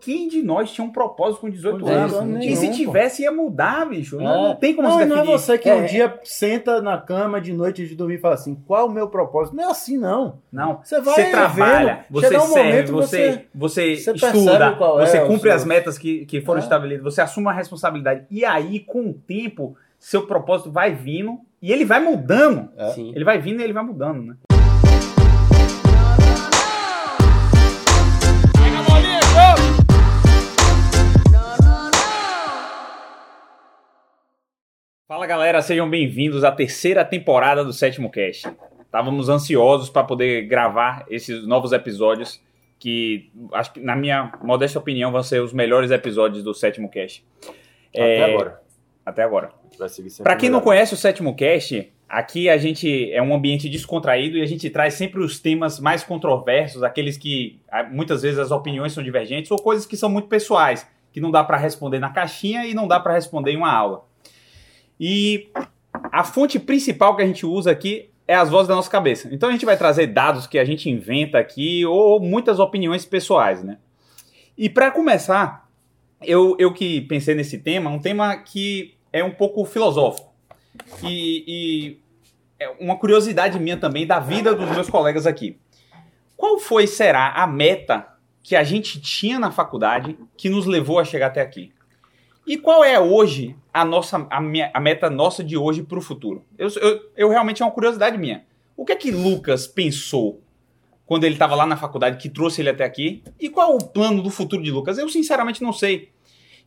Quem de nós tinha um propósito com 18 Com 18 anos? anos e se tivesse, ia mudar, bicho. Não, É. não tem como não, se não é definir. você que É. um dia senta na cama de noite de dormir e fala assim, qual o meu propósito? Não é assim, não. Não. Você vai Você trabalha, vendo, você um serve, momento você, você, você estuda, qual é você o cumpre seu- as metas que, que foram É. estabelecidas, você assume a responsabilidade. E aí, com o tempo, seu propósito vai vindo e ele vai mudando. É. Sim. Ele vai vindo e ele vai mudando, né? Fala galera, sejam bem-vindos à terceira temporada do Sétimo Cast. Estávamos ansiosos para poder gravar esses novos episódios que, acho que, na minha modesta opinião, vão ser os melhores episódios do Sétimo Cast. Até É, agora. Até agora. Para quem não melhor. conhece o Sétimo Cast, aqui a gente é um ambiente descontraído e a gente traz sempre os temas mais controversos, aqueles que ah, muitas vezes as opiniões são divergentes ou coisas que são muito pessoais, que não dá para responder na caixinha e não dá para responder em uma aula. E a fonte principal que a gente usa aqui é as vozes da nossa cabeça. Então a gente vai trazer dados que a gente inventa aqui ou muitas opiniões pessoais, né? E para começar, eu, eu que pensei nesse tema, um tema que é um pouco filosófico. E, e é uma curiosidade minha também da vida dos meus colegas aqui. Qual foi, será, a meta que a gente tinha na faculdade que nos levou a chegar até aqui? E qual é hoje a nossa a, minha, a meta nossa de hoje para o futuro? Eu, eu, eu realmente é uma curiosidade minha. O que é que Lucas pensou quando ele estava lá na faculdade que trouxe ele até aqui? E qual é o plano do futuro de Lucas? Eu sinceramente não sei.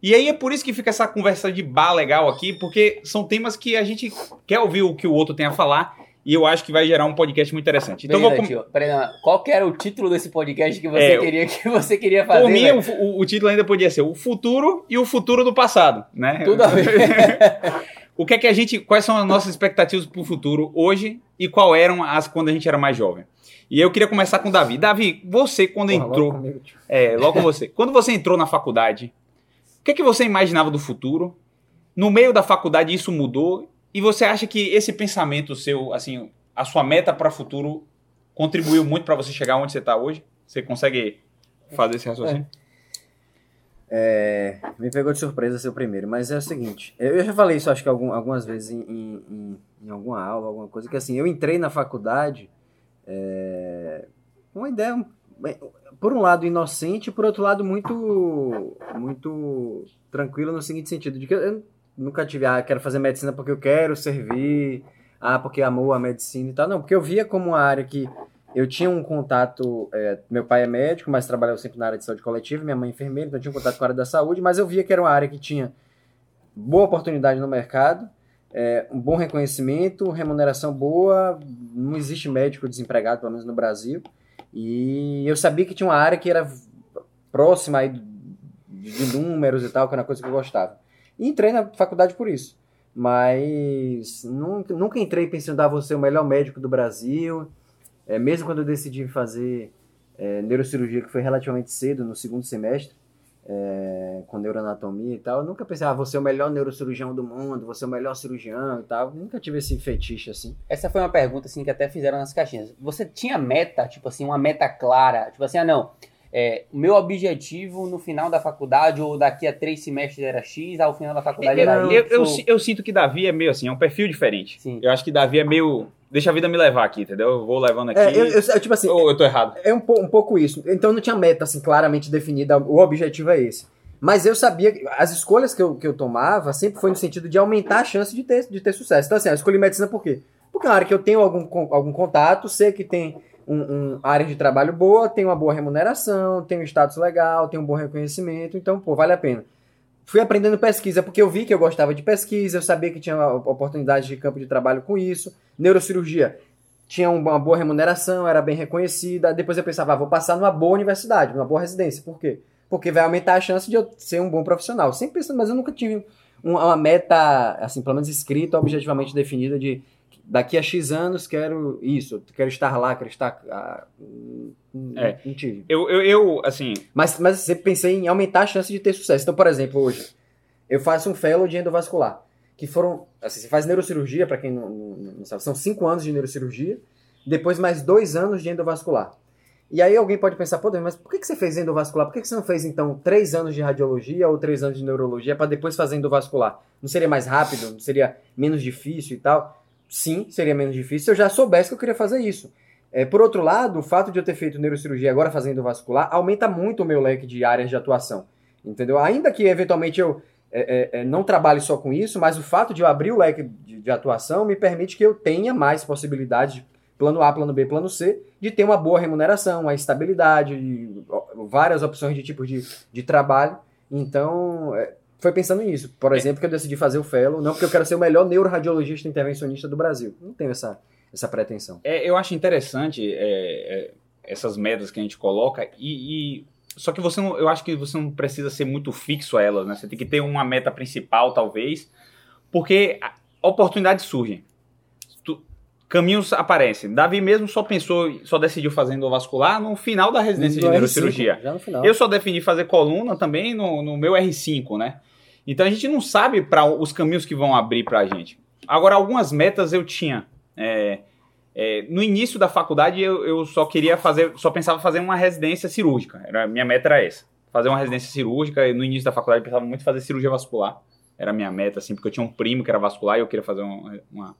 E aí é por isso que fica essa conversa de bar legal aqui, porque são temas que a gente quer ouvir o que o outro tem a falar e eu acho que vai gerar um podcast muito interessante. Então vou Beleza, com... tio. Peraí, não. qual que era o título desse podcast que você, É, queria, que você queria fazer? Por mim, velho? o, o- título ainda podia ser O Futuro e o Futuro do Passado, né? Tudo a ver. o que é que a gente. Quais são as nossas expectativas para o futuro hoje e qual eram as quando a gente era mais jovem? E eu queria começar com o Davi. Davi, você quando Porra, logo entrou. comigo, tio. É, logo você. Quando você entrou na faculdade, o que é que você imaginava do futuro? No meio da faculdade isso mudou e você acha que esse pensamento seu, assim, a sua meta para o futuro contribuiu muito para você chegar onde você está hoje? Você consegue fazer esse raciocínio? É, me pegou de surpresa ser o primeiro, mas é o seguinte, eu já falei isso acho que algum- algumas vezes em, em- em- alguma aula, alguma coisa, que assim, eu entrei na faculdade é, uma ideia, por um lado inocente, por outro lado muito, muito tranquilo no seguinte sentido, de que eu nunca tive, ah, quero fazer medicina porque eu quero servir, ah, porque amou a medicina e tal, não, porque eu via como uma área que eu tinha um contato. é, meu pai é médico, mas trabalhava sempre na área de saúde coletiva, minha mãe é enfermeira, então eu tinha um contato com a área da saúde, mas eu via que era uma área que tinha boa oportunidade no mercado, é, um bom reconhecimento, remuneração boa, não existe médico desempregado, pelo menos no Brasil, e eu sabia que tinha uma área que era próxima aí de números e tal, que era uma coisa que eu gostava. E entrei na faculdade por isso. Mas nunca, nunca entrei pensando, ah, vou ser o melhor médico do Brasil. É, mesmo quando eu decidi fazer é, neurocirurgia, que foi relativamente cedo, no segundo semestre, é, com neuroanatomia e tal, eu nunca pensei, ah, vou ser o melhor neurocirurgião do mundo, vou ser o melhor cirurgião e tal. Nunca tive esse fetiche assim. Essa foi uma pergunta assim que até fizeram nas caixinhas. Você tinha meta, tipo assim, uma meta clara? Tipo assim, ah não, é, o meu objetivo no final da faculdade ou daqui a três semestres era X, ao final da faculdade era Eu, Y. eu, eu, eu sinto que Davi é meio assim, é um perfil diferente. Sim. Eu acho que Davi é meio. Deixa a vida me levar aqui, entendeu? Eu vou levando aqui. É, eu, eu- tipo assim, Ou eu tô errado? É um, um pouco isso. Então não tinha meta assim claramente definida, o objetivo é esse. Mas eu sabia que as escolhas que eu, que eu tomava sempre foi no sentido de aumentar a chance de ter, de ter sucesso. Então, assim, eu escolhi medicina por quê? Porque é uma área que eu tenho algum, algum contato, sei que tem um, um área de trabalho boa, tem uma boa remuneração, tem um status legal, tem um bom reconhecimento, então, pô, vale a pena. Fui aprendendo pesquisa porque eu vi que eu gostava de pesquisa, eu sabia que tinha oportunidade de campo de trabalho com isso. Neurocirurgia, tinha um- uma boa remuneração, era bem reconhecida. Depois eu pensava, ah, vou passar numa boa universidade, numa boa residência. Por quê? Porque vai aumentar a chance de eu ser um bom profissional. Sempre pensando, mas eu nunca tive um- uma meta, assim, pelo menos escrita, objetivamente definida de daqui a X anos quero isso, quero estar lá, quero estar. ah, É. não tive. Eu, eu, eu, assim. Mas, mas sempre pensei em aumentar a chance de ter sucesso. Então, por exemplo, hoje, eu faço um fellow de endovascular, que foram, assim, você faz neurocirurgia, para quem não, não- não sabe, são cinco anos de neurocirurgia, depois mais dois anos de endovascular. E aí alguém pode pensar, pô, mas por que que você fez endovascular? Por que que você não fez, então, três anos de radiologia ou três anos de neurologia para depois fazer endovascular? Não seria mais rápido? Não seria menos difícil e tal? Sim, seria menos difícil se eu já soubesse que eu queria fazer isso. É, por outro lado, o fato de eu ter feito neurocirurgia agora fazendo vascular aumenta muito o meu leque de áreas de atuação. Entendeu? Ainda que eventualmente eu é, é, é, não trabalhe só com isso, mas o fato de eu abrir o leque de, de atuação me permite que eu tenha mais possibilidades, de plano A, plano B, plano C, de ter uma boa remuneração, uma estabilidade, várias opções de tipos de, de trabalho. Então, é, foi pensando nisso. Por exemplo, que eu decidi fazer o fellow, não porque eu quero ser o melhor neuroradiologista intervencionista do Brasil. Não tenho essa, essa pretensão. É, eu acho interessante é, é, essas metas que a gente coloca e, e- só que você não, eu acho que você não precisa ser muito fixo a elas, né? Você tem que ter uma meta principal, talvez, porque a- oportunidades surgem, Tu- caminhos aparecem. Davi mesmo só pensou, só decidiu fazer endovascular no final da residência de No R5, neurocirurgia. Já no final. Eu só defini fazer coluna também no, no meu R5, né? Então a gente não sabe para os caminhos que vão abrir para a gente. Agora, algumas metas eu tinha. É, é, no início da faculdade eu, eu só queria fazer, só pensava fazer uma residência cirúrgica. Era, minha meta era essa. Fazer uma residência cirúrgica. No início da faculdade eu pensava muito em fazer cirurgia vascular. Era minha meta, assim, porque eu tinha um primo que era vascular e eu queria fazer uma, uma,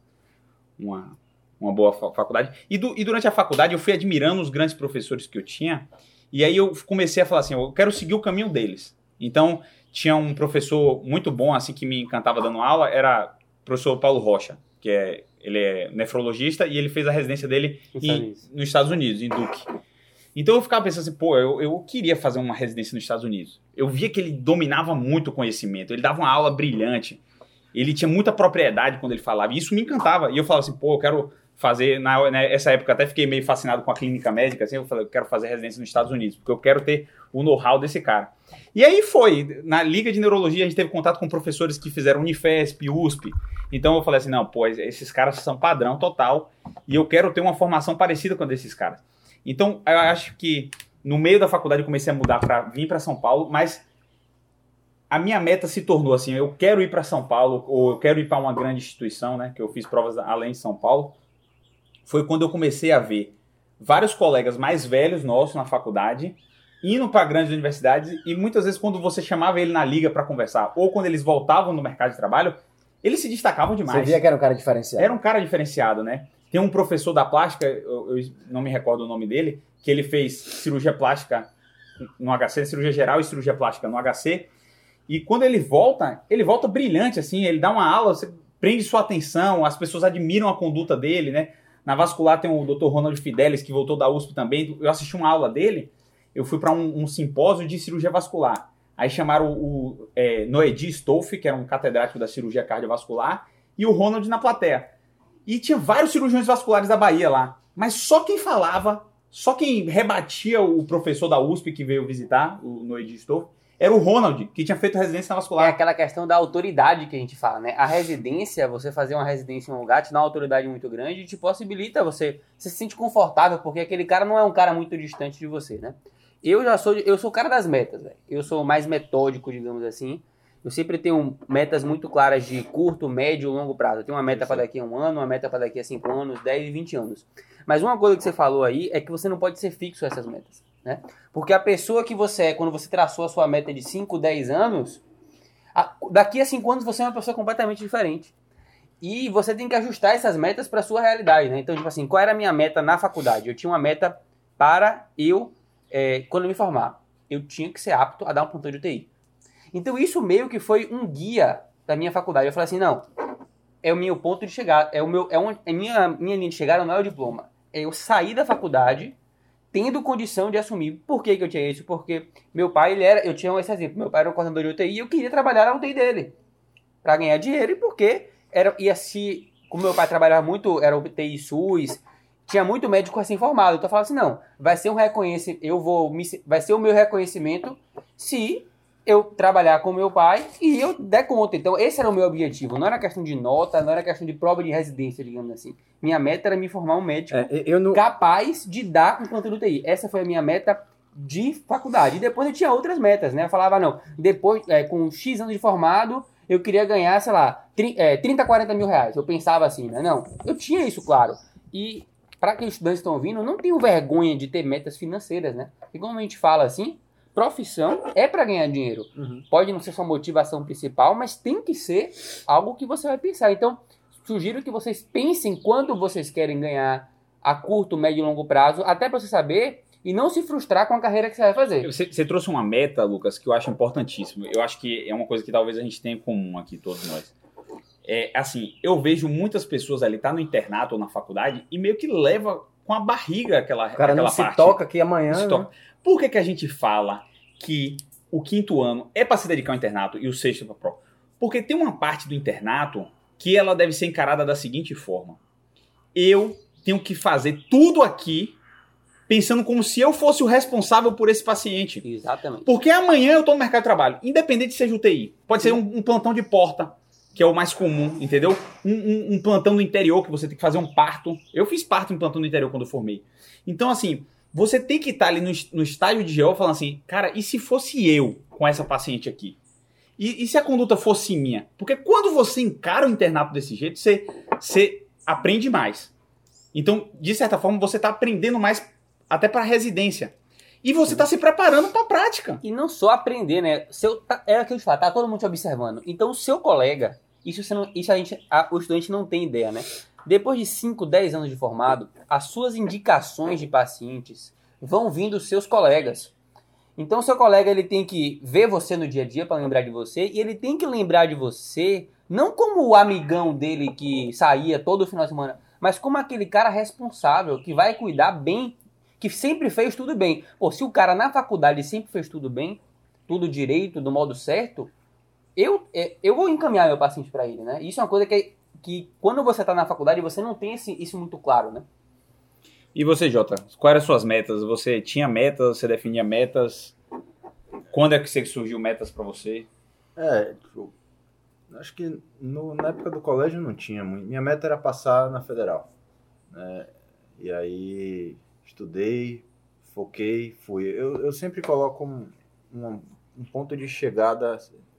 uma, uma boa fa- faculdade. E, du- e durante a faculdade eu fui admirando os grandes professores que eu tinha. E aí eu comecei a falar assim, eu quero seguir o caminho deles. Então, tinha um professor muito bom, assim, que me encantava dando aula, era o professor Paulo Rocha, que é, ele é nefrologista e ele fez a residência dele Nos em- Estados Unidos. nos Estados Unidos, em Duke. Então eu ficava pensando assim, pô, eu, eu queria fazer uma residência nos Estados Unidos. Eu via que ele dominava muito o conhecimento, ele dava uma aula brilhante, ele tinha muita propriedade quando ele falava, e isso me encantava. E eu falava assim, pô, eu quero fazer, na, nessa época até fiquei meio fascinado com a clínica médica, assim, eu falei, eu quero fazer residência nos Estados Unidos, porque eu quero ter o know-how desse cara. E aí foi, na Liga de Neurologia a gente teve contato com professores que fizeram Unifesp, USP, então eu falei assim, não, pô, esses caras são padrão total, e eu quero ter uma formação parecida com a desses caras. Então, eu acho que no meio da faculdade eu comecei a mudar para vir para São Paulo, mas a minha meta se tornou assim, eu quero ir para São Paulo ou eu quero ir para uma grande instituição, né, que eu fiz provas além de São Paulo. Foi quando eu comecei a ver vários colegas mais velhos nossos na faculdade indo para grandes universidades e muitas vezes quando você chamava ele na liga para conversar ou quando eles voltavam no mercado de trabalho, eles se destacavam Você demais. via que era um cara diferenciado. Era um cara diferenciado, né? Tem um professor da plástica, eu, eu não me recordo o nome dele, que ele fez cirurgia plástica no HC, cirurgia geral e cirurgia plástica no HC. E quando ele volta, ele volta brilhante, assim, ele dá uma aula, você prende sua atenção, as pessoas admiram a conduta dele, né? Na vascular tem o Dr. Ronald Fidelis, que voltou da USP também. Eu assisti uma aula dele, eu fui para um, um simpósio de cirurgia vascular. Aí chamaram o, o é, Noedi que era um catedrático da cirurgia cardiovascular, e o Ronald na plateia. E tinha vários cirurgiões vasculares da Bahia lá. Mas só quem falava, só quem rebatia o professor da USP que veio visitar, o Noedi Stolf, era o Ronald, que tinha feito residência na É vascular. aquela questão da autoridade que a gente fala, né? A residência, você fazer uma residência em um lugar, te dá uma autoridade muito grande e te possibilita você, você se sente confortável, porque aquele cara não é um cara muito distante de você, né? Eu já sou, eu sou o cara das metas, velho. Eu sou mais metódico, digamos assim. Eu sempre tenho metas muito claras de curto, médio e longo prazo. Eu tenho uma meta para daqui a um ano, uma meta para daqui a cinco anos, 10 e 20 anos. Mas uma coisa que você falou aí é que você não pode ser fixo a essas metas, né? Porque a pessoa que você é, quando você traçou a sua meta de 5, 10 anos, a- daqui a 5 anos você é uma pessoa completamente diferente. E você tem que ajustar essas metas para sua realidade, né? Então, tipo assim, qual era a minha meta na faculdade? Eu tinha uma meta para eu, é, quando eu me formar, eu tinha que ser apto a dar um plantão de UTI. Então, isso meio que foi um guia da minha faculdade. Eu falei assim, não, é o meu ponto de chegada, é o meu, é, um, é minha, minha linha de chegada não é o diploma. É eu sair da faculdade tendo condição de assumir. Por que, que eu tinha isso? Porque meu pai, ele era, eu tinha esse exemplo, meu pai era um coordenador de UTI e eu queria trabalhar na UTI dele. Pra ganhar dinheiro e porque era, ia se, como meu pai trabalhava muito, era UTI SUS, tinha muito médico recém-formado. Então eu falava assim, não, vai ser um reconhecimento, eu vou, vai ser o meu reconhecimento se eu trabalhar com meu pai e eu der conta. Então esse era o meu objetivo. Não era questão de nota, não era questão de prova de residência, digamos assim. Minha meta era me formar um médico É, eu não. capaz de dar um de UTI. Essa foi a minha meta de faculdade. E depois eu tinha outras metas, né? Eu falava, não, depois, é, com X anos de formado, eu queria ganhar, sei lá, tri- é, 30, 40 mil reais. Eu pensava assim, né? Não, eu tinha isso, claro. E para que os estudantes estão ouvindo, não tenham vergonha de ter metas financeiras, né? E como a gente fala assim, profissão é para ganhar dinheiro. Uhum. Pode não ser sua motivação principal, mas tem que ser algo que você vai pensar. Então, sugiro que vocês pensem quanto vocês querem ganhar a curto, médio e longo prazo, até para você saber e não se frustrar com a carreira que você vai fazer. Você, você trouxe uma meta, Lucas, que eu acho importantíssimo. Eu acho que é uma coisa que talvez a gente tenha em comum aqui, todos nós. É assim, eu vejo muitas pessoas ali, tá no internato ou na faculdade, e meio que leva com a barriga aquela, O cara aquela não se parte. toca aqui amanhã. Se né? toca. Por que, que a gente fala que o quinto ano é para se dedicar ao internato e o sexto para pro? Porque tem uma parte do internato que ela deve ser encarada da seguinte forma: eu tenho que fazer tudo aqui pensando como se eu fosse o responsável por esse paciente. Exatamente. Porque amanhã eu tô no mercado de trabalho, independente se seja UTI. Pode ser um, um plantão de porta, que é o mais comum, entendeu? Um, um- um plantão no interior, que você tem que fazer um parto. Eu fiz parto em plantão no interior quando eu formei. Então, assim, você tem que estar ali no, no estágio de GO falando assim, cara, e se fosse eu com essa paciente aqui? E, e se a conduta fosse minha? Porque quando você encara o internato desse jeito, você, você aprende mais. Então, de certa forma, você está aprendendo mais até para residência. E você está se preparando para a prática. E não só aprender, né? Seu, tá- é aquilo que fala, tá todo mundo te observando. Então, o seu colega, isso, você não, isso a gente, a- o estudante não tem ideia, né? Depois de 5, 10 anos de formado, as suas indicações de pacientes vão vindo dos seus colegas. Então, seu colega ele tem que ver você no dia a dia para lembrar de você e ele tem que lembrar de você não como o amigão dele que saía todo final de semana, mas como aquele cara responsável que vai cuidar bem, que sempre fez tudo bem. Pô, se o cara na faculdade sempre fez tudo bem, tudo direito, do modo certo, eu, é, eu vou encaminhar meu paciente para ele, né? Isso é uma coisa que, que quando você tá na faculdade, você não tem esse, isso muito claro, né? E você, Jota, quais eram as suas metas? Você tinha metas, você definia metas? Quando é que você surgiu metas para você? É, tipo, acho que no- na época do colégio não tinha muito. Minha meta era passar na federal. né? E aí estudei, foquei, fui. Eu, eu sempre coloco um, um, um ponto de chegada.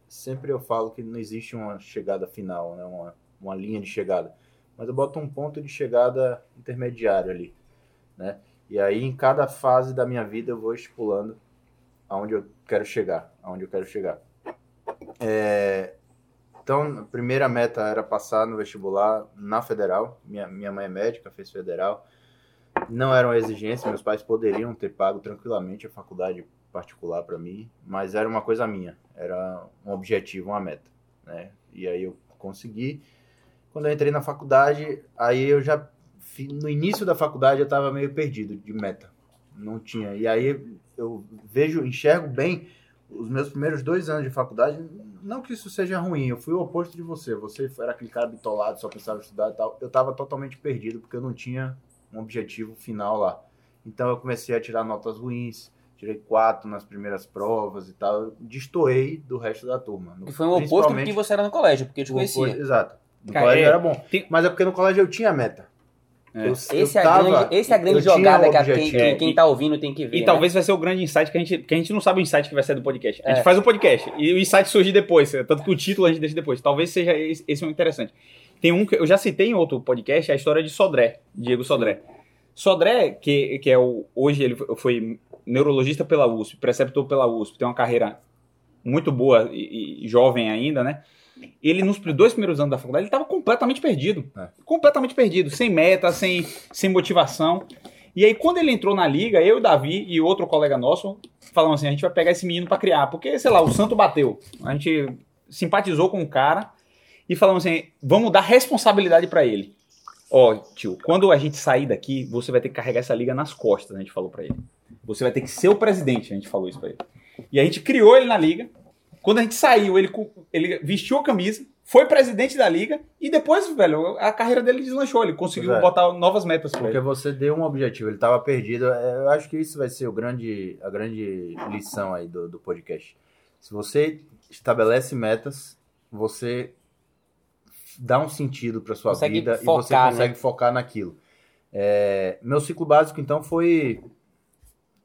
Sempre eu falo que não existe uma chegada final, né? uma, uma linha de chegada. Mas eu boto um ponto de chegada intermediário ali. Né? E aí em cada fase da minha vida eu vou estipulando aonde eu quero chegar, aonde eu quero chegar. É, então, a primeira meta era passar no vestibular na federal. Minha, minha mãe é médica, fez federal. Não era uma exigência, meus pais poderiam ter pago tranquilamente a faculdade particular para mim, mas era uma coisa minha, era um objetivo, uma meta, né? E aí eu consegui. Quando eu entrei na faculdade, aí eu já no início da faculdade eu estava meio perdido de meta, não tinha. E aí eu vejo, enxergo bem os meus primeiros dois anos de faculdade, não que isso seja ruim, eu fui o oposto de você. Você era aquele cara bitolado, só pensava em estudar e tal. Eu estava totalmente perdido, porque eu não tinha um objetivo final lá. Então eu comecei a tirar notas ruins, tirei quatro nas primeiras provas e tal. Eu destoei do resto da turma. Que foi um oposto do que você era no colégio, porque eu te o oposto- conhecia. Exato. No Cara, colégio é, era bom. tem- Mas é porque no colégio eu tinha meta. É. Eu- eu Esse é, a tava- grande, esse é a grande eu tinha jogada um que a- quem, objetivo. quem, quem tá ouvindo tem que ver. E né? talvez vai ser o grande insight que a gente, que a gente não sabe o insight que vai ser do podcast. A gente É. faz o podcast e o insight surge depois, tanto que o título a gente deixa depois. Talvez seja esse, esse um interessante. Tem um que eu já citei em outro podcast, a história de Sodré, Diego Sodré. Sodré, que, que é o hoje ele foi neurologista pela USP, preceptor pela USP, tem uma carreira muito boa e, e jovem ainda, né? Ele nos dois primeiros anos da faculdade ele estava completamente perdido, É. completamente perdido, sem meta, sem, sem motivação. E aí, quando ele entrou na liga, eu, Davi e outro colega nosso falamos assim: a gente vai pegar esse menino pra criar, porque, sei lá, o santo bateu. A gente simpatizou com o cara e falamos assim: vamos dar responsabilidade pra ele. Ó, tio, quando a gente sair daqui, você vai ter que carregar essa liga nas costas, a gente falou pra ele. Você vai ter que ser o presidente, a gente falou isso pra ele. E a gente criou ele na liga. Quando a gente saiu, ele, ele vestiu a camisa, foi presidente da liga e depois, velho, a carreira dele deslanchou. Ele conseguiu é. botar novas metas Porque ele. você deu um objetivo, ele estava perdido. É, Eu acho que isso vai ser o grande, a grande lição aí do, do podcast. Se você estabelece metas, você dá um sentido para sua Consegue vida e você focar, né? consegue focar naquilo. É, meu ciclo básico, então, foi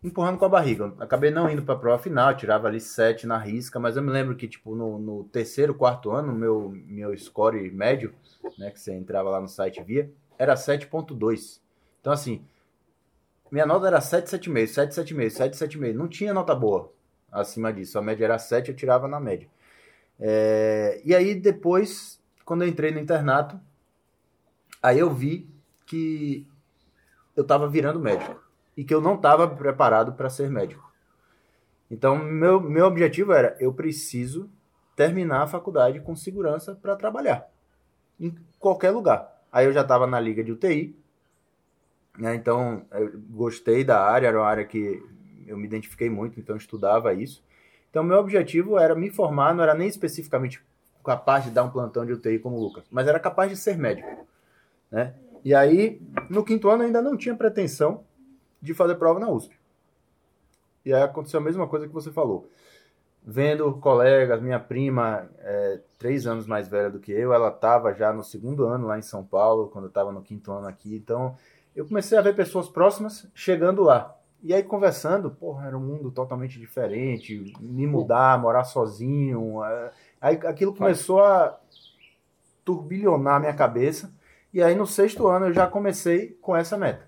empurrando com a barriga. Acabei não indo para a prova final, tirava ali sete na risca, mas eu me lembro que, tipo, no, no terceiro, quarto ano, meu, meu score médio, né, que você entrava lá no site e via, era 7.2. Então, assim, minha nota era 7, 7,5, 7, 7,5, 7, 7,5. Não tinha nota boa acima disso. A média era 7, eu tirava na média. É, e aí, depois, quando eu entrei no internato, aí eu vi que eu estava virando médico e que eu não estava preparado para ser médico. Então, meu, meu objetivo era: eu preciso terminar a faculdade com segurança para trabalhar em qualquer lugar. Aí eu já estava na liga de UTI, né? então gostei da área, era uma área que eu me identifiquei muito, então estudava isso. Então, meu objetivo era me formar, não era nem especificamente capaz de dar um plantão de UTI como o Lucas, mas era capaz de ser médico. Né? E aí, no quinto ano, ainda não tinha pretensão de fazer prova na USP. E aí aconteceu a mesma coisa que você falou. Vendo colegas, minha prima, é, três anos mais velha do que eu, ela estava já no segundo ano lá em São Paulo, quando eu estava no quinto ano aqui. Então, eu comecei a ver pessoas próximas chegando lá. E aí, conversando, porra, era um mundo totalmente diferente, me mudar, morar sozinho. é, Aí aquilo começou a turbilhonar a minha cabeça. E aí, no sexto ano, eu já comecei com essa meta.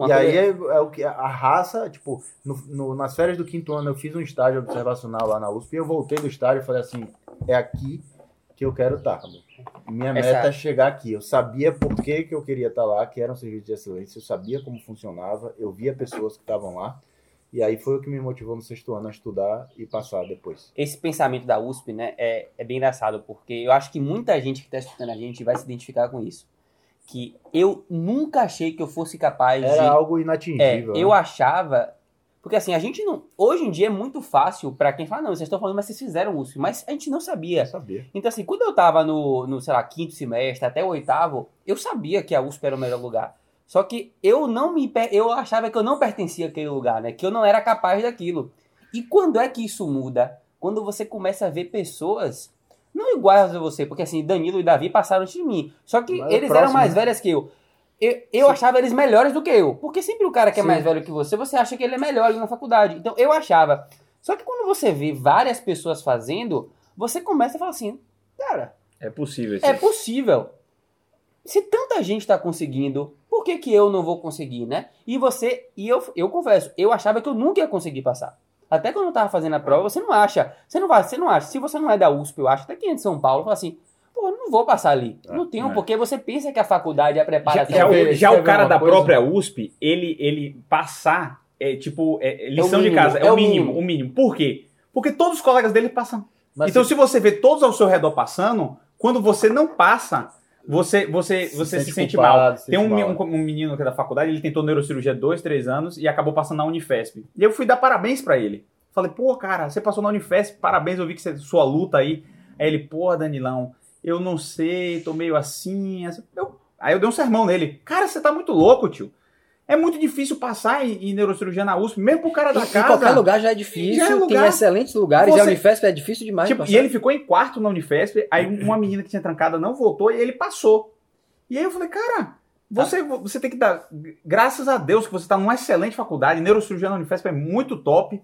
Uma e aí é, é o que a raça, tipo, no- no- nas férias do quinto ano eu fiz um estágio observacional lá na USP e eu voltei do estágio e falei assim, é aqui que eu quero estar. Minha Essa- meta é chegar aqui. Eu sabia por que, que eu queria estar lá, que era um serviço de excelência, eu sabia como funcionava, eu via pessoas que estavam lá. E aí foi o que me motivou no sexto ano a estudar e passar depois. esse pensamento da USP, né, é, é bem engraçado, porque eu acho que muita gente que está escutando a gente vai se identificar com isso. Que eu nunca achei que eu fosse capaz de. Era algo É, inatingível. eu né? achava. Porque assim, a gente não. Hoje em dia é muito fácil pra quem fala, não, vocês estão falando, mas vocês fizeram USP. Mas a gente não sabia. Eu sabia. Então, assim, quando eu tava no, no, sei lá, quinto semestre, até o oitavo, eu sabia que a USP era o melhor lugar. Só que eu não me. Eu achava que eu não pertencia àquele lugar, né? Que eu não era capaz daquilo. E quando é que isso muda? Quando você começa a ver pessoas. Não iguais a você, porque assim, Danilo e Davi passaram antes de mim. Só que Mas é eles próximo, eram mais né? velhos que eu. Eu, eu achava eles melhores do que eu. Porque sempre o cara que é Sim. mais velho que você, você acha que ele é melhor ali na faculdade. Então eu achava. Só que quando você vê várias pessoas fazendo, você começa a falar assim, cara, É possível. é possível. Se tanta gente está conseguindo, por que, que eu não vou conseguir, né? E você, e eu, eu confesso, eu achava que eu nunca ia conseguir passar. Até quando eu tava fazendo a prova, você não acha, você não vai, você não acha. Se você não é da USP, eu acho, até quem é de São Paulo, fala assim, pô, não vou passar ali. não tenho, é. porque você pensa que a faculdade é a Já, preparação. já já quer o cara da coisa? própria USP, ele, ele passar é tipo é, é lição de mínimo, casa, é, é o mínimo, mínimo. o mínimo. Por quê? Porque todos os colegas dele passam. Mas então, se você vê todos ao seu redor passando, quando você não passa, você, você, Se você se sente culpado, mal. se Tem um, mal. um, um menino que é da faculdade, ele tentou neurocirurgia dois, três anos e acabou passando na Unifesp. E eu fui dar parabéns pra ele. Falei, pô, cara, você passou na Unifesp, parabéns, eu vi que você, sua luta aí. Aí ele, pô, Danilão, eu não sei, tô meio assim. assim. Eu- aí eu dei um sermão nele. Cara, você tá muito louco, tio. É muito difícil passar em, em neurocirurgia na USP, mesmo pro cara da Em, em casa. qualquer lugar já é difícil, Já é tem lugar. excelentes lugares, e Você- a Unifesp é difícil demais. Tipo, passar. e ele ficou em quarto na Unifesp, aí uma menina que tinha trancada não voltou e ele passou. E aí eu falei, cara, você, você tem que dar. Graças a Deus que você está numa excelente faculdade, neurocirurgia na Unifesp é muito top.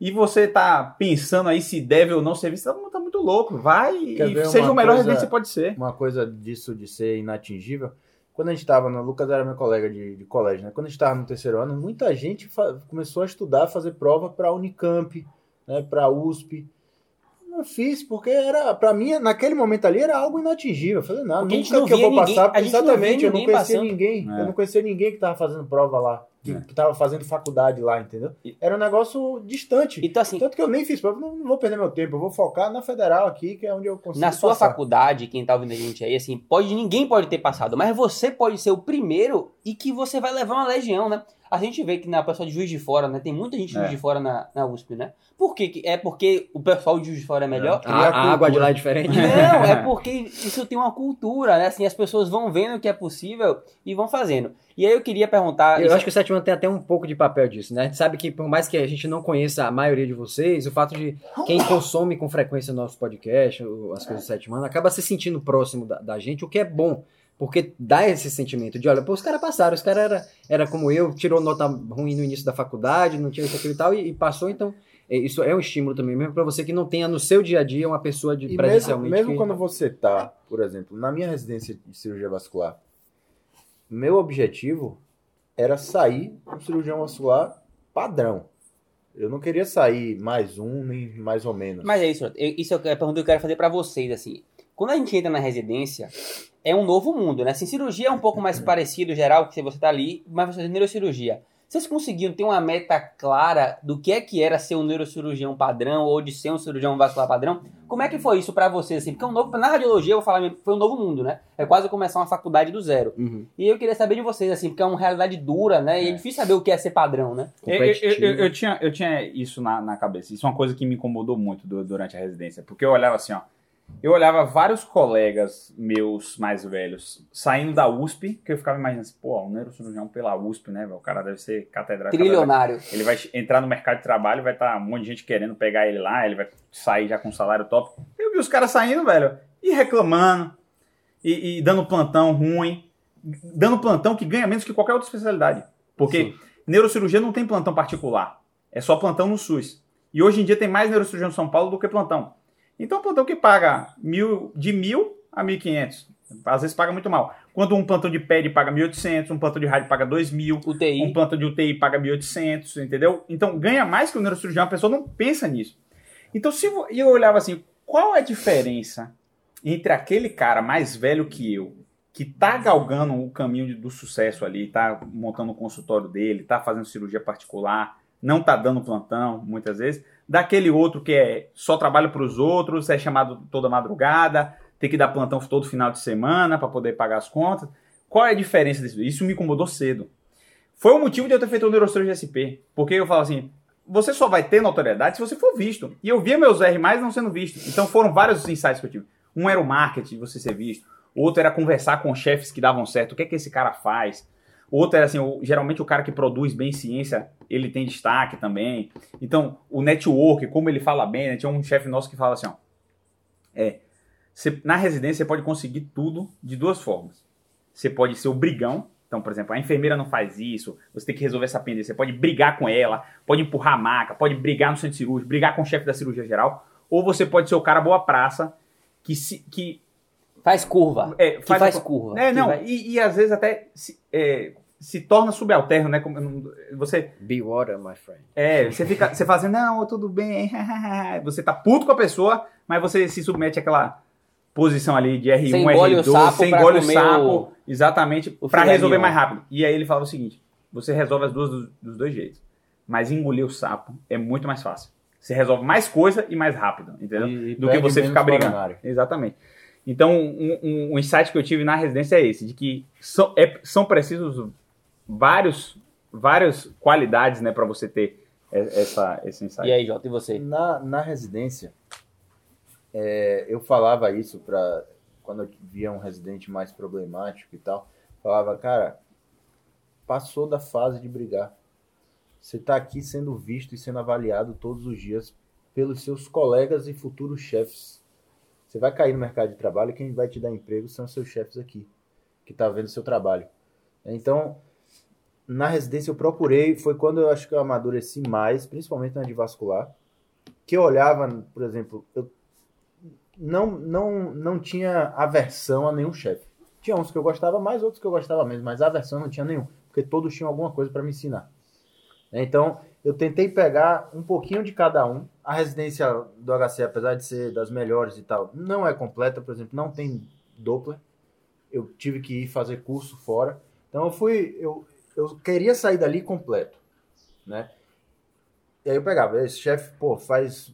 E você tá pensando aí se deve ou não ser visto, tá, tá muito louco. Vai Quer e seja o melhor coisa- residente que você pode ser. uma coisa disso de ser inatingível. Quando a gente estava no. Lucas era meu colega de, de colégio, né? Quando a gente estava no terceiro ano, muita gente começou a estudar, fazer prova para Unicamp, né? para USP. Eu fiz porque era, para mim, naquele momento ali, era algo inatingível. Eu falei, não, Porque nunca não que eu vou ninguém- passar. a gente não Exatamente, eu não ninguém conhecia passando. ninguém. É. Eu não conhecia ninguém que estava fazendo prova lá, que É. estava fazendo faculdade lá, entendeu? Era um negócio distante. Então, assim, Tanto que eu nem fiz prova, não, não vou perder meu tempo, eu vou focar na federal aqui, que é onde eu consigo. na sua passar. faculdade, quem tá ouvindo a gente aí, assim, pode, ninguém pode ter passado, mas você pode ser o primeiro e que você vai levar uma legião, né? A gente vê que na pessoa de Juiz de Fora, né? Tem muita gente de Juiz É. de Fora na, na USP, né? Por quê? que- É porque o pessoal de Juiz de Fora é melhor? É. a, a água de lá é diferente. Não, é porque isso tem uma cultura, né? Assim, as pessoas vão vendo que é possível e vão fazendo. E aí eu queria perguntar... Eu isso- acho que o sétimo ano tem até um pouco de papel disso, né? A gente sabe que por mais que a gente não conheça a maioria de vocês, o fato de quem consome com frequência o nosso podcast, o- as coisas do sétimo ano, acaba se sentindo próximo da, da gente, o que é bom. Porque dá esse sentimento de, olha, pô, os caras passaram, os caras era, era como eu, tirou nota ruim no início da faculdade, não tinha isso, aquilo e tal, e, e passou, então é, isso é um estímulo também, mesmo pra você que não tenha no seu dia a dia uma pessoa de E mesmo, presencialmente. mesmo que- quando você tá, por exemplo, na minha residência de cirurgia vascular, meu objetivo era sair um cirurgião vascular padrão. Eu não queria sair mais um, nem mais ou menos. Mas é isso, eu- isso é a pergunta que eu quero fazer pra vocês, assim. Quando a gente entra na residência, é um novo mundo, né? Assim, cirurgia é um pouco mais parecido, geral, porque você tá ali, mas você faz neurocirurgia. Vocês conseguiam ter uma meta clara do que é que era ser um neurocirurgião padrão ou de ser um cirurgião vascular padrão? Como é que foi isso pra vocês, assim? Porque é um novo, na radiologia, eu vou falar mesmo, foi um novo mundo, né? É quase começar uma faculdade do zero. Uhum. E eu queria saber de vocês, assim, porque é uma realidade dura, né? E é difícil saber o que é ser padrão, né? Eu, eu- eu- eu- eu tinha, eu tinha isso na, na cabeça. Isso é uma coisa que me incomodou muito du- durante a residência. Porque eu olhava assim, ó. Eu olhava vários colegas meus mais velhos saindo da USP, que eu ficava imaginando assim, pô, um neurocirurgião pela USP, né? velho? O cara deve ser catedrático. Trilionário. Ele vai entrar no mercado de trabalho, vai estar um monte de gente querendo pegar ele lá, ele vai sair já com um salário top. Eu vi os caras saindo, velho, e reclamando, e, e dando plantão ruim, dando plantão que ganha menos que qualquer outra especialidade. Porque neurocirurgia não tem plantão particular, é só plantão no SUS. E hoje em dia tem mais neurocirurgião em São Paulo do que plantão. Então, plantão que paga mil, de mil a 1.500. Às vezes paga muito mal. Quando um plantão de PED paga 1.800, um plantão de rádio paga 2.000, UTI. um plantão de UTI paga 1.800, entendeu? Então ganha mais que o neurocirurgião, a pessoa não pensa nisso. Então se eu olhava assim, qual é a diferença entre aquele cara mais velho que eu, que tá galgando o caminho do sucesso ali, tá montando o consultório dele, tá fazendo cirurgia particular, não tá dando plantão muitas vezes, daquele outro que é só trabalha para os outros, é chamado toda madrugada, tem que dar plantão todo final de semana para poder pagar as contas. Qual é a diferença disso? Isso me incomodou cedo. Foi o motivo de eu ter feito o neurocirurgia SP. Porque eu falo assim, você só vai ter notoriedade se você for visto. E eu via meus R não sendo visto. Então foram vários os insights que eu tive. Um era o marketing, você ser visto. Outro era conversar com chefes que davam certo. O que é que esse cara faz? Outro era assim, o- geralmente o cara que produz bem ciência, ele tem destaque também. Então, o network, como ele fala bem, né? Tinha um chefe nosso que fala assim, ó. É, na residência você pode conseguir tudo de duas formas. Você pode ser o brigão. Então, por exemplo, a enfermeira não faz isso, você tem que resolver essa pendência. Você pode brigar com ela, pode empurrar a maca, pode brigar no centro cirúrgico, brigar com o chefe da cirurgia geral. Ou você pode ser o cara boa praça, que, se, que Faz curva. é, que faz, a- curva. É, não, vai- e, e às vezes até se, é, se torna subalterno, né? Como, você, Be water, my friend. é, você fica, você fala assim, não, tudo bem, você tá puto com a pessoa, mas você se submete àquela posição ali de R1, Você engole o R2, sapo você engole o sapo, o- exatamente, o pra filé resolver mais rápido. E aí ele fala o seguinte, você resolve as duas dos, dos dois jeitos, mas engolir o sapo é muito mais fácil. Você resolve mais coisa e mais rápido, entendeu? E- e Do que você ficar brigando. Exatamente. Então, um, um- um insight que eu tive na residência é esse, de que são, é- são precisos vários, várias qualidades, né, para você ter essa, esse insight. E aí, Jota, e você? Na, na residência, é, eu falava isso para quando eu via um residente mais problemático e tal, falava, cara, passou da fase de brigar. Você está aqui sendo visto e sendo avaliado todos os dias pelos seus colegas e futuros chefes. Você vai cair no mercado de trabalho e quem vai te dar emprego são seus chefes aqui, que tá vendo seu trabalho. Então, na residência eu procurei, foi quando eu acho que eu amadureci mais, principalmente na de vascular, que eu olhava, por exemplo, eu não, não, não tinha aversão a nenhum chefe. Tinha uns que eu gostava mais, outros que eu gostava menos, mas aversão não tinha nenhum, porque todos tinham alguma coisa para me ensinar. Então, eu tentei pegar um pouquinho de cada um. A residência do HC, apesar de ser das melhores e tal, não é completa, por exemplo, não tem Doppler. Eu tive que ir fazer curso fora. Então, eu fui, eu, eu queria sair dali completo, né? E aí eu pegava, esse chefe, pô, faz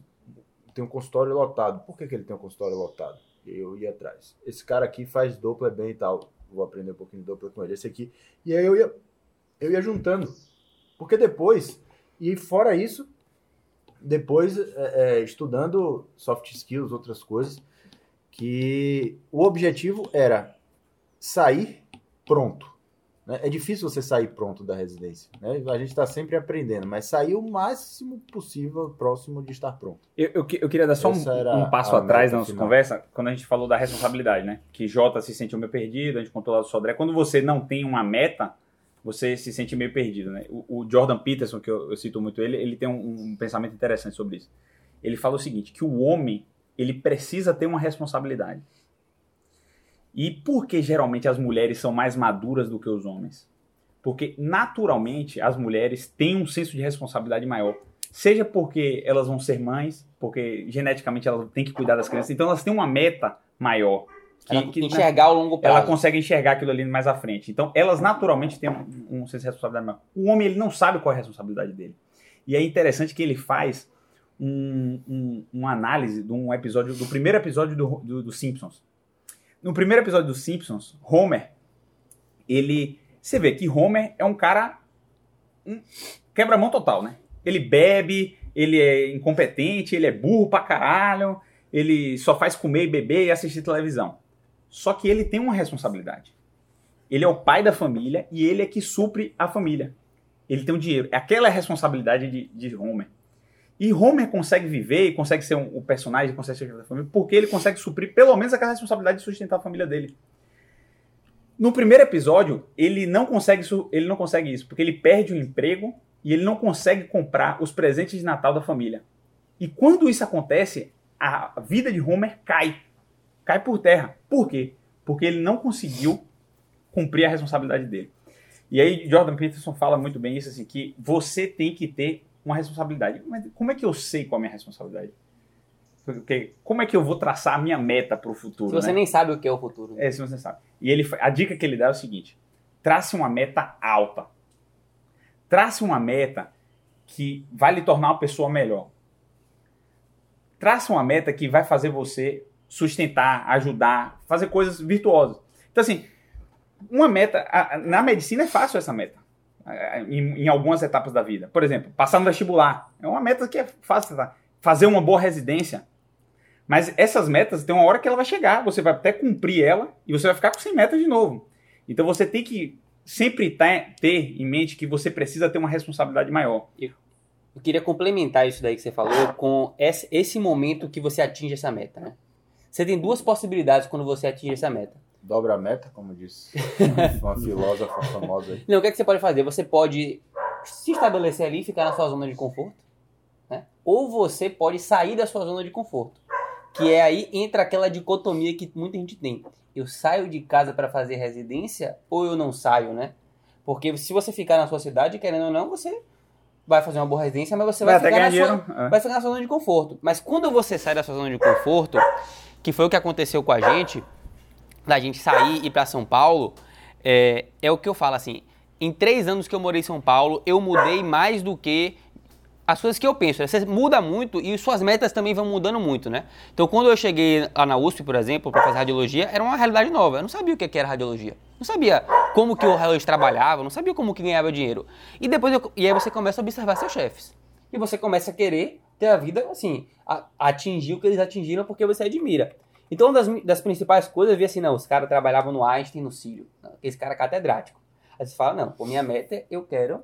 tem um consultório lotado. Por que, que ele tem um consultório lotado? Eu ia atrás. Esse cara aqui faz Doppler bem e tal. Vou aprender um pouquinho de Doppler com ele. Esse aqui. E aí eu ia, eu ia juntando. Porque depois, e fora isso, depois é, é, estudando soft skills, outras coisas, que o objetivo era sair pronto. né? É difícil você sair pronto da residência. né? A gente está sempre aprendendo, mas sair o máximo possível próximo de estar pronto. Eu, eu, eu queria dar só um, um passo atrás na nossa final. conversa, quando a gente falou da responsabilidade, né? Que Jota se sentiu meio perdido, a gente contou lá do Sodré. Quando você não tem uma meta, você se sente meio perdido, né? O, o Jordan Peterson, que eu, eu cito muito ele, ele tem um, um pensamento interessante sobre isso. Ele fala o seguinte, que o homem, ele precisa ter uma responsabilidade. E por que geralmente as mulheres são mais maduras do que os homens? Porque naturalmente as mulheres têm um senso de responsabilidade maior. Seja porque elas vão ser mães, porque geneticamente elas têm que cuidar das crianças, então elas têm uma meta maior. Que, Ela que enxergar ao longo prazo. ela consegue enxergar aquilo ali mais à frente. Então, elas naturalmente têm um, um senso de responsabilidade maior. O homem, ele não sabe qual é a responsabilidade dele. E é interessante que ele faz um, um- uma análise de um episódio, do primeiro episódio do, do, do Simpsons. No primeiro episódio do Simpsons, Homer, ele. Você vê que Homer é um cara. Um quebra-mão total, né? Ele bebe, ele é incompetente, ele é burro pra caralho, ele só faz comer e beber e assistir televisão. Só que ele tem uma responsabilidade. Ele é o pai da família e ele é que supre a família. Ele tem o dinheiro. Aquela é a responsabilidade de, de Homer. E Homer consegue viver consegue ser um, o personagem, consegue ser o da família, porque ele consegue suprir pelo menos aquela responsabilidade de sustentar a família dele. No primeiro episódio, ele não consegue isso, ele não consegue isso, porque ele perde o emprego e ele não consegue comprar os presentes de Natal da família. E quando isso acontece, a vida de Homer cai. Cai por terra. Por quê? Porque ele não conseguiu cumprir a responsabilidade dele. E aí Jordan Peterson fala muito bem isso, assim, que você tem que ter uma responsabilidade. Mas como é que eu sei qual é a minha responsabilidade? Porque como é que eu vou traçar a minha meta para o futuro? Se você né? nem sabe o que é o futuro. É, se você sabe. E ele, a dica que ele dá é o seguinte: trace uma meta alta. Trace uma meta que vai lhe tornar uma pessoa melhor. Trace uma meta que vai fazer você sustentar, ajudar, fazer coisas virtuosas. Então, assim, uma meta. Na medicina é fácil essa meta. Em, em algumas etapas da vida. Por exemplo, passar no vestibular. É uma meta que é fácil. tá? Fazer uma boa residência. Mas essas metas tem uma hora que ela vai chegar, você vai até cumprir ela e você vai ficar com sem metas de novo. Então você tem que sempre tá- ter em mente que você precisa ter uma responsabilidade maior. Eu queria complementar isso daí que você falou com esse momento que você atinge essa meta, né? Você tem duas possibilidades quando você atinge essa meta. Dobra a meta, como disse uma filósofa famosa aí. Não, o que, é que você pode fazer? Você pode se estabelecer ali e ficar na sua zona de conforto, né? Ou você pode sair da sua zona de conforto. Que é aí entra aquela dicotomia que muita gente tem. Eu saio de casa para fazer residência ou eu não saio, né? Porque se você ficar na sua cidade, querendo ou não, você vai fazer uma boa residência, mas você vai, até ficar na sua, é. vai ficar na sua zona de conforto. Mas quando você sai da sua zona de conforto, que foi o que aconteceu com a gente, da gente sair e ir para São Paulo, é, é o que eu falo assim. Em três anos que eu morei em São Paulo, eu mudei mais do que as coisas que eu penso. né? Você muda muito e suas metas também vão mudando muito, né? Então, quando eu cheguei lá na USP, por exemplo, para fazer radiologia, era uma realidade nova. Eu não sabia o que era radiologia. Não sabia como que o radiologista trabalhava, não sabia como que ganhava dinheiro. E depois eu- e aí você começa a observar seus chefes. E você começa a querer ter a vida, assim, a- atingir o que eles atingiram porque você admira. Então, uma das, das principais coisas, eu vi assim, não, os caras trabalhavam no Einstein, no Sírio. Esse cara catedrático. Aí você fala, não, pô, minha meta é eu quero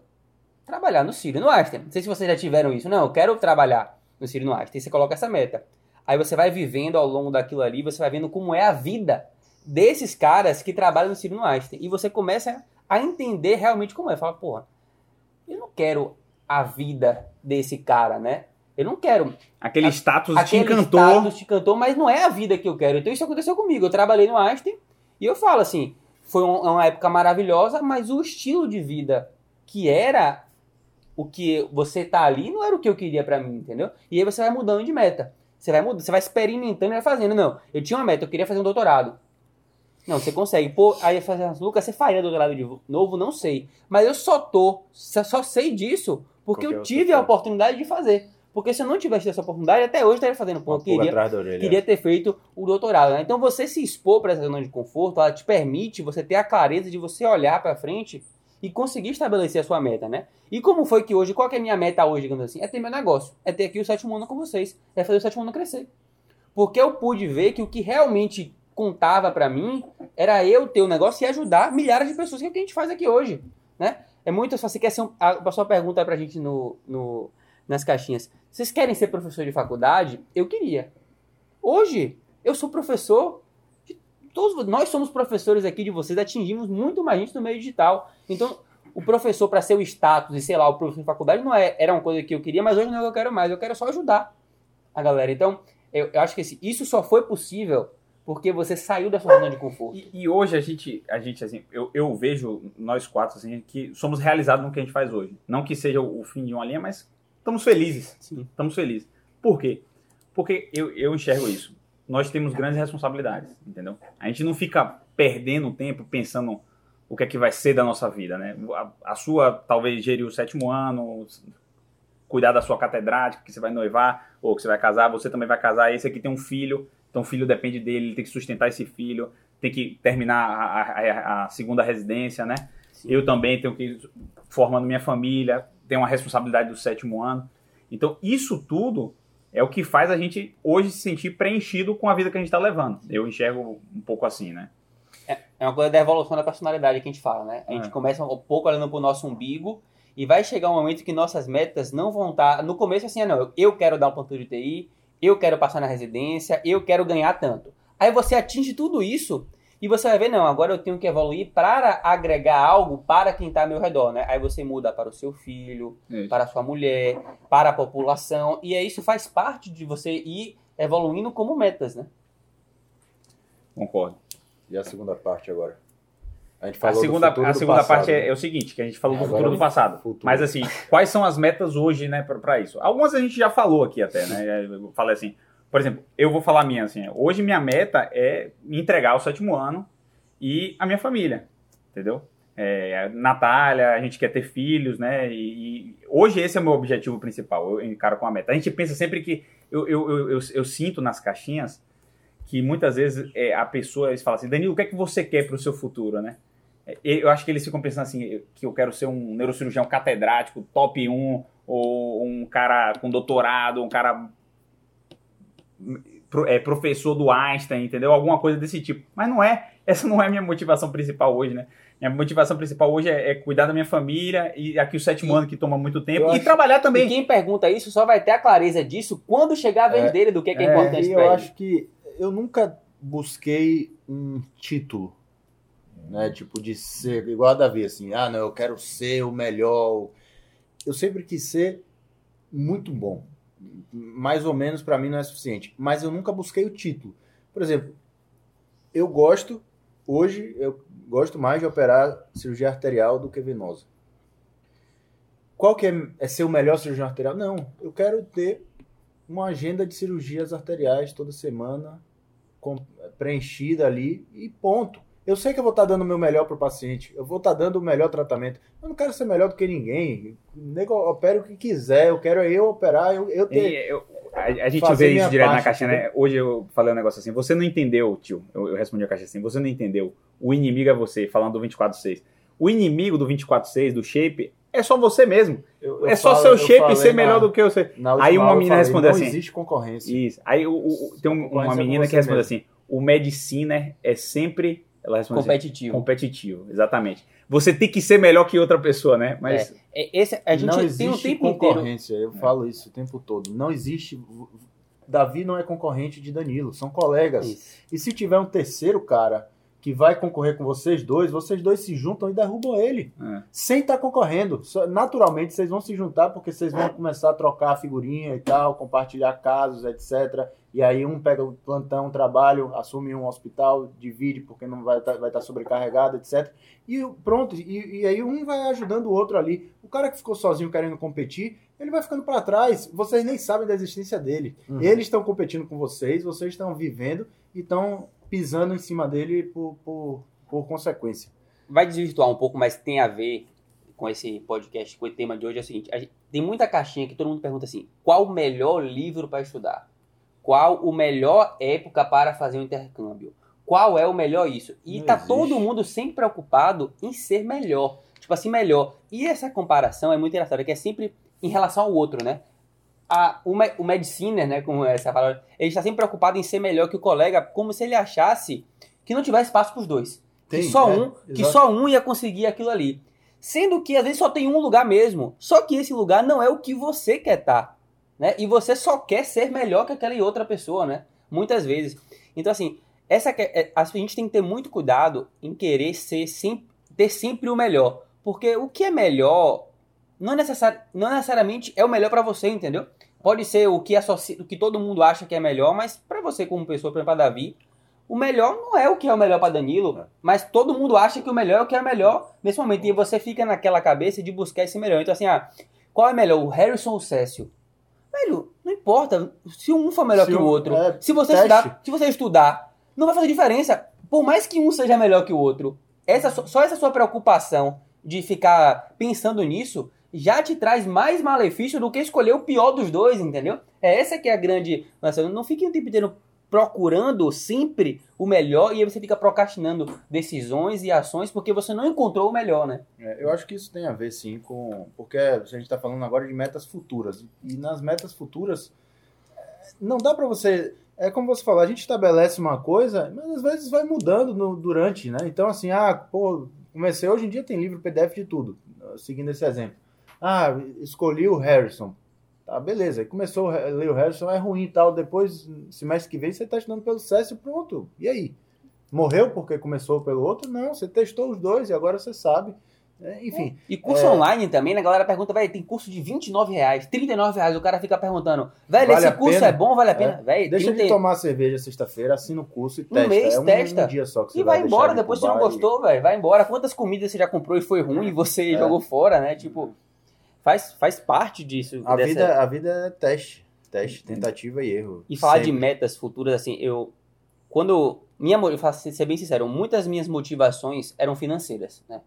trabalhar no Sírio, no Einstein. Não sei se vocês já tiveram isso. Não, eu quero trabalhar no Sírio, no Einstein. Você coloca essa meta. Aí você vai vivendo ao longo daquilo ali, você vai vendo como é a vida desses caras que trabalham no Sírio, no Einstein. E você começa a entender realmente como é. Fala, porra, eu não quero a vida desse cara, né? Eu não quero Aquele status te aquele encantou. status te encantou, mas não é a vida que eu quero. Então isso aconteceu comigo. Eu trabalhei no Einstein e eu falo assim, foi um- uma época maravilhosa, mas o estilo de vida que era o que você tá ali não era o que eu queria pra mim, entendeu? E aí você vai mudando de meta. Você vai mudando, você vai experimentando e vai fazendo. Não, eu tinha uma meta, eu queria fazer um doutorado. Não, você consegue. Pô, aí eu fazer, Lucas, você faria doutorado de novo? Não sei. Mas eu só tô, só sei disso porque, Porque eu você tive a oportunidade de fazer. Porque se eu não tivesse essa oportunidade, até hoje eu estaria fazendo. Pulga queria, atrás da orelha. queria ter feito o doutorado. né? Então você se expor para essa zona de conforto, ela te permite você ter a clareza de você olhar para frente e conseguir estabelecer a sua meta, né? E como foi que hoje, qual que é a minha meta hoje, digamos assim? É ter meu negócio, é ter aqui o sétimo ano com vocês, é fazer o sétimo ano crescer. Porque eu pude ver que o que realmente contava para mim era eu ter o negócio e ajudar milhares de pessoas, que é o que a gente faz aqui hoje, né? É muito, se você quer ser um, a pessoa pergunta pra gente no, no, nas caixinhas, vocês querem ser professor de faculdade? Eu queria. Hoje, eu sou professor de todos, nós somos professores aqui de vocês, atingimos muito mais gente no meio digital. Então, o professor para ser o status e sei lá, o professor de faculdade não é, era uma coisa que eu queria, mas hoje não é o que eu quero mais, eu quero só ajudar a galera. Então, eu, eu acho que esse- isso só foi possível porque você saiu da sua zona de conforto. E, e hoje a gente, a gente assim, eu, eu vejo nós quatro assim, que somos realizados no que a gente faz hoje. Não que seja o, o fim de uma linha, mas estamos felizes. Sim. Estamos felizes. Por quê? Porque eu, eu enxergo isso. Nós temos grandes responsabilidades, entendeu? A gente não fica perdendo tempo pensando o que é que vai ser da nossa vida, né? A, a sua, talvez, gerir o sétimo ano, cuidar da sua catedrática, que você vai noivar, ou que você vai casar, você também vai casar, esse aqui tem um filho, então o filho depende dele, ele tem que sustentar esse filho, tem que terminar a, a- a segunda residência, né? Sim. Eu também tenho que ir formando minha família, tenho uma responsabilidade do sétimo ano. Então, isso tudo é o que faz a gente hoje se sentir preenchido com a vida que a gente está levando. Eu enxergo um pouco assim, né? É uma coisa da evolução da personalidade que a gente fala, né? A gente É. começa um pouco olhando pro nosso umbigo e vai chegar um momento que nossas metas não vão estar. No começo, assim, ah, não, eu- quero dar um ponto de TI, eu quero passar na residência, eu quero ganhar tanto. Aí você atinge tudo isso e você vai ver, não, agora eu tenho que evoluir para agregar algo para quem está ao meu redor, né? Aí você muda para o seu filho, para a sua mulher, para a população, e aí isso faz parte de você ir evoluindo como metas, né? Concordo. E a segunda parte agora? A gente A falou do segunda, futuro a do segunda passado, parte é, né? é o seguinte, que a gente falou do futuro do o passado. futuro. Mas assim, quais são as metas hoje, né, para isso? Algumas a gente já falou aqui até, né? Eu falei assim, por exemplo, eu vou falar minha assim, hoje minha meta é me entregar o sétimo ano e a minha família, entendeu? É, a Natália, a gente quer ter filhos, né? E, e hoje esse é o meu objetivo principal, eu encaro com a meta. A gente pensa sempre que eu, eu, eu, eu, eu sinto nas caixinhas que muitas vezes é, a pessoa eles fala assim, Danilo, o que é que você quer para o seu futuro, né? É, Eu acho que eles ficam pensando assim, que eu quero ser um neurocirurgião catedrático, top 1, ou um cara com doutorado, um cara é, professor do Einstein, entendeu? Alguma coisa desse tipo. Mas não é, essa não é a minha motivação principal hoje, né? Minha motivação principal hoje é, é cuidar da minha família e aqui o sétimo E- ano que toma muito tempo e acho- trabalhar E também. quem pergunta isso só vai ter a clareza disso quando chegar a vez É, dele do que, que é, É, importante e eu ele. acho que eu nunca busquei um título, né? Tipo, de ser igual a Davi, assim, ah, não, eu quero ser o melhor. Eu sempre quis ser muito bom. Mais ou menos para mim não é suficiente. Mas eu nunca busquei o título. Por exemplo, eu gosto, hoje, eu gosto mais de operar cirurgia arterial do que venosa. Qual que é, é ser o melhor cirurgião arterial? Não, eu quero ter uma agenda de cirurgias arteriais toda semana com- preenchida ali e ponto. Eu sei que eu vou estar dando o meu melhor para o paciente, eu vou estar dando o melhor tratamento. Eu não quero ser melhor do que ninguém. O nego opere o que quiser, eu quero eu operar, eu, eu ter. Eu- a, a gente vê isso direto na caixinha, né? Hoje eu falei um negócio assim, você não entendeu, tio. Eu, eu respondi a caixa assim, você não entendeu. O inimigo é você, falando do 24-6. O inimigo do 24-6, do shape, é só você mesmo. Eu- eu é só falo- seu eu shape ser melhor na- do que você. Aí uma menina respondeu não assim, existe concorrência. Isso. Aí o, o- tem um- uma Concorrência menina que você responde mesmo. assim: o medicina é sempre. Ela responde assim, Competitivo. competitivo, exatamente. Você tem que ser melhor que outra pessoa, né? Mas É, Esse, a gente não tem existe um tempo inteiro. concorrência, eu falo isso o tempo todo. Não existe. Davi não é concorrente de Danilo, são colegas. Isso. E se tiver um terceiro cara que vai concorrer com vocês dois, vocês dois se juntam e derrubam ele. É. Sem estar concorrendo. Só- naturalmente vocês vão se juntar porque vocês vão começar a trocar figurinha e tal, compartilhar casos, etc. E aí um pega o plantão, trabalho, assume um hospital, divide porque não vai estar vai estar sobrecarregado, etc. E pronto, e, e aí um vai ajudando o outro ali. O cara que ficou sozinho querendo competir, ele vai ficando para trás. Vocês nem sabem da existência dele. Uhum. Eles estão competindo com vocês, vocês estão vivendo e estão pisando em cima dele por, por, por consequência. Vai desvirtuar um pouco, mas tem a ver com esse podcast, com o tema de hoje. É o seguinte: gente- tem muita caixinha que todo mundo pergunta assim: qual o melhor livro para estudar? Qual o melhor época para fazer um intercâmbio? Qual é o melhor isso? E Não tá existe. todo mundo sempre preocupado em ser melhor. Tipo assim, melhor. E essa comparação é muito engraçada, que é sempre em relação ao outro, né? A, o, me- o mediciner, né, como essa palavra, ele está sempre preocupado em ser melhor que o colega, como se ele achasse que não tivesse espaço para os dois. Tem, que só é, um, que só um ia conseguir aquilo ali. Sendo que às vezes só tem um lugar mesmo. Só que esse lugar não é o que você quer estar, né? E você só quer ser melhor que aquela outra pessoa, né? Muitas vezes. Então assim, essa é- a gente tem que ter muito cuidado em querer ser sempre, ter sempre o melhor, porque o que é melhor não, necessari não necessariamente é o melhor pra você, entendeu? Pode ser o que, associa, o que todo mundo acha que é melhor, mas pra você como pessoa, por exemplo, a Davi, o melhor não é o que é o melhor para Danilo, mas todo mundo acha que o melhor é o que é o melhor nesse momento. E você fica naquela cabeça de buscar esse melhor. Então, assim, ah, qual é melhor, o Harrison ou o Cécio? Velho, não importa se um for melhor Se que o outro. é, se, você teste. estudar, se você estudar, não vai fazer diferença. Por mais que um seja melhor que o outro, essa, só essa sua preocupação de ficar pensando nisso já te traz mais malefício do que escolher o pior dos dois, entendeu? É essa que é a grande. Nossa, não fique o tempo inteiro procurando sempre o melhor e aí você fica procrastinando decisões e ações porque você não encontrou o melhor, né? É, eu acho que isso tem a ver sim com. Porque a gente está falando agora de metas futuras. E nas metas futuras, é, não dá para você. É como você falou, a gente estabelece uma coisa, mas às vezes vai mudando no- durante, né? Então, assim, ah, pô, comecei. Hoje em dia tem livro PDF de tudo, seguindo esse exemplo. Ah, escolhi o Harrison. Tá, beleza. Aí começou a ler o Harrison, é ruim e tal. Depois, semestre que vem, você tá estudando pelo Césio, pronto. E aí? Morreu porque começou pelo outro? Não, você testou os dois e agora você sabe. É, enfim, E curso É. online também, né? A galera pergunta, velho, tem curso de 29 reais, 39 reais. O cara fica perguntando, velho, Vale esse curso pena? é bom, vale a pena? Velho, Deixa 30 de tomar cerveja sexta-feira, assina o curso e testa. mês, é um, testa. um dia só que você E vai deixar embora, de depois você não cubar e- gostou, velho. Vai embora. Quantas comidas você já comprou e foi ruim e você É. jogou fora, né? Tipo, faz, faz parte disso. A dessa- vida, a vida é teste. Teste, tentativa e erro. E falar de Sempre. metas futuras, assim, eu. Quando. Minha, eu faço ser bem sincero, muitas minhas motivações eram financeiras, né?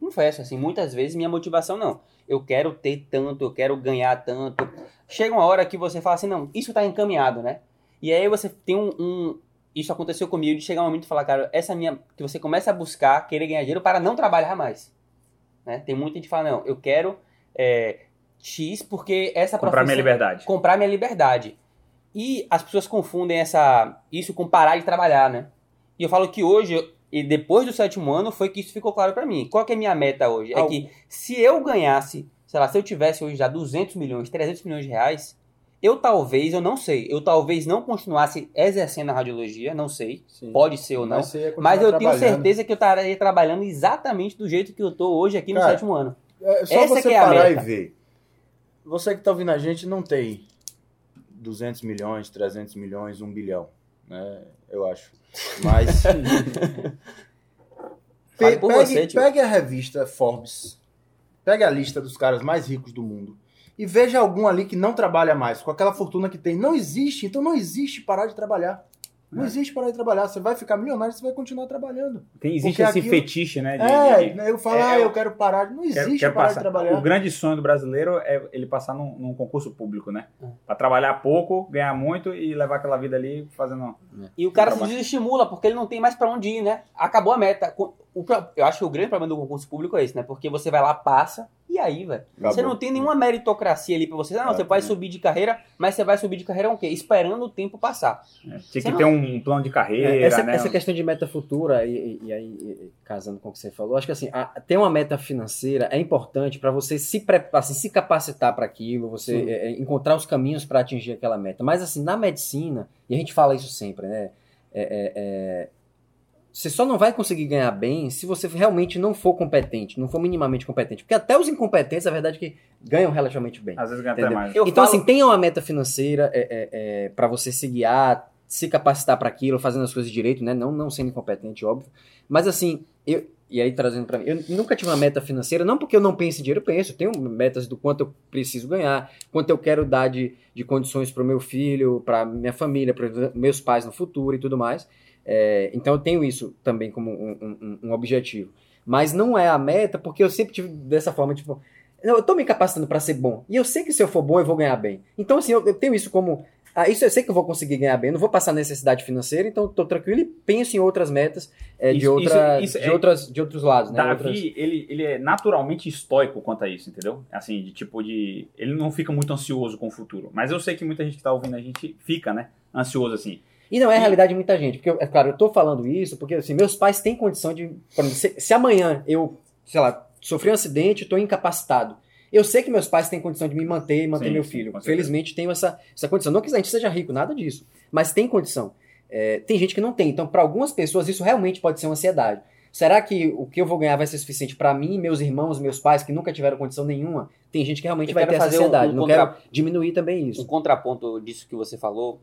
Confesso, assim, muitas vezes minha motivação não. Eu quero ter tanto, eu quero ganhar tanto. Chega uma hora que você fala assim, não, isso tá encaminhado, né? E aí você tem um. um- isso aconteceu comigo de chegar um momento e falar, cara, essa minha. Que você começa a buscar, querer ganhar dinheiro para não trabalhar mais. Né? Tem muita gente que fala, não, eu quero é, X porque essa Comprar minha profissão- liberdade. comprar minha liberdade. E as pessoas confundem essa, isso com parar de trabalhar, né? E eu falo que hoje, e depois do sétimo ano, foi que isso ficou claro pra mim. Qual que é a minha meta hoje? É que se eu ganhasse, sei lá, se eu tivesse hoje já 200 milhões, 300 milhões de reais, eu talvez, eu não sei, eu talvez não continuasse exercendo a radiologia, não sei, Sim. pode ser ou não. Mas, continuar Mas eu tenho certeza que eu estaria trabalhando exatamente do jeito que eu tô hoje aqui no Cara, sétimo ano. É só Essa você é parar e ver. Você que tá ouvindo a gente não tem 200 milhões, 300 milhões, 1 bilhão, né? Eu acho. Mas Pe- pegue, você, pegue a revista Forbes, pegue a lista dos caras mais ricos do mundo e veja algum ali que não trabalha mais, com aquela fortuna que tem. Não existe, então não existe parar de trabalhar. Não É. existe parar de trabalhar. Você vai ficar milionário, você vai continuar trabalhando. Tem, existe Porque esse aquilo- fetiche, né? de- é, de- eu falo, é, ah, eu- eu quero parar. Não Quero- existe quero parar passar. de trabalhar. O grande sonho do brasileiro é ele passar num, num concurso público, né? É. Pra trabalhar pouco, ganhar muito e levar aquela vida ali fazendo. E o cara se desestimula porque ele não tem mais pra onde ir, né? Acabou a meta. O eu acho que o grande problema do concurso público é esse, né? Porque você vai lá, passa, e aí, velho? Você não tem nenhuma meritocracia ali pra você. Não, É, você vai é. subir de carreira, mas você vai subir de carreira o quê? Esperando o tempo passar. é, Tinha que não- ter um plano de carreira, É, essa, né? essa questão de meta futura, e, e- e aí, casando com o que você falou, acho que assim, a- ter uma meta financeira é importante para você se, pre- assim, se capacitar para aquilo, você é, é, encontrar os caminhos para atingir aquela meta. Mas assim, na medicina, e a gente fala isso sempre, né? é- é- é, você só não vai conseguir ganhar bem se você realmente não for competente, não for minimamente competente. Porque até os incompetentes, a verdade é que ganham relativamente bem. Às vezes ganha até mais. Eu então, falo- assim, tenha uma meta financeira é, para você se guiar, se capacitar para aquilo, fazendo as coisas direito, né? Não, não sendo incompetente, óbvio. Mas, assim, eu, e aí trazendo para mim, eu nunca tive uma meta financeira, não porque eu não penso em dinheiro, eu penso, eu tenho metas do quanto eu preciso ganhar, quanto eu quero dar de, de condições para o meu filho, para minha família, para meus pais no futuro e tudo mais. É, então, eu tenho isso também como um, um- um objetivo. Mas não é a meta, porque eu sempre tive dessa forma, tipo, eu tô me capacitando para ser bom. E eu sei que se eu for bom, eu vou ganhar bem. Então, assim, eu, eu tenho isso como. Ah, isso eu sei que eu vou conseguir ganhar bem, não vou passar necessidade financeira, então tô tranquilo e penso em outras metas é, de, Isso- outra, isso- isso de, é- outras, de outros lados, né? Outras- Davi, ele, ele é naturalmente estoico quanto a isso, entendeu? Assim, de tipo de. Ele não fica muito ansioso com o futuro. Mas eu sei que muita gente que tá ouvindo a gente fica, né? Ansioso assim. E não é a realidade de muita gente, porque, é claro, eu tô falando isso porque, assim, meus pais têm condição de. exemplo, Se, se amanhã eu, sei lá, sofri um acidente, tô incapacitado. Eu sei que meus pais têm condição de me manter e manter Sim, meu sim, filho. certeza. Felizmente tenho essa, essa condição. Não que a gente seja rico, nada disso. Mas tem condição. É, tem gente que não tem. Então, para algumas pessoas, isso realmente pode ser uma ansiedade. Será que o que eu vou ganhar vai ser suficiente para mim, meus irmãos, meus pais, que nunca tiveram condição nenhuma? Tem gente que realmente Eu vai ter essa fazer um- ansiedade. um não contra- quero diminuir também Um isso. contraponto disso que você falou,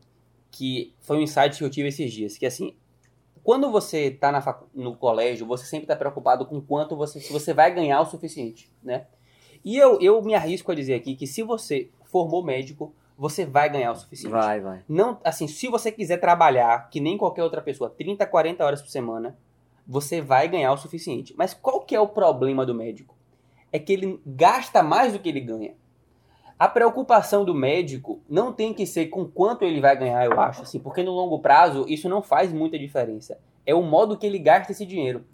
que foi um insight que eu tive esses dias, que assim, quando você está facu... no colégio, você sempre está preocupado com quanto você, se você vai ganhar o suficiente, né? E eu, eu me arrisco a dizer aqui que se você formou médico, você vai ganhar o suficiente. Vai, vai. Não, assim, se você quiser trabalhar, que nem qualquer outra pessoa, 30, 40 horas por semana, você vai ganhar o suficiente. Mas qual que é o problema do médico? É que ele gasta mais do que ele ganha. A preocupação do médico não tem que ser com quanto ele vai ganhar, eu acho, assim, porque no longo prazo isso não faz muita diferença. É o modo que ele gasta esse dinheiro,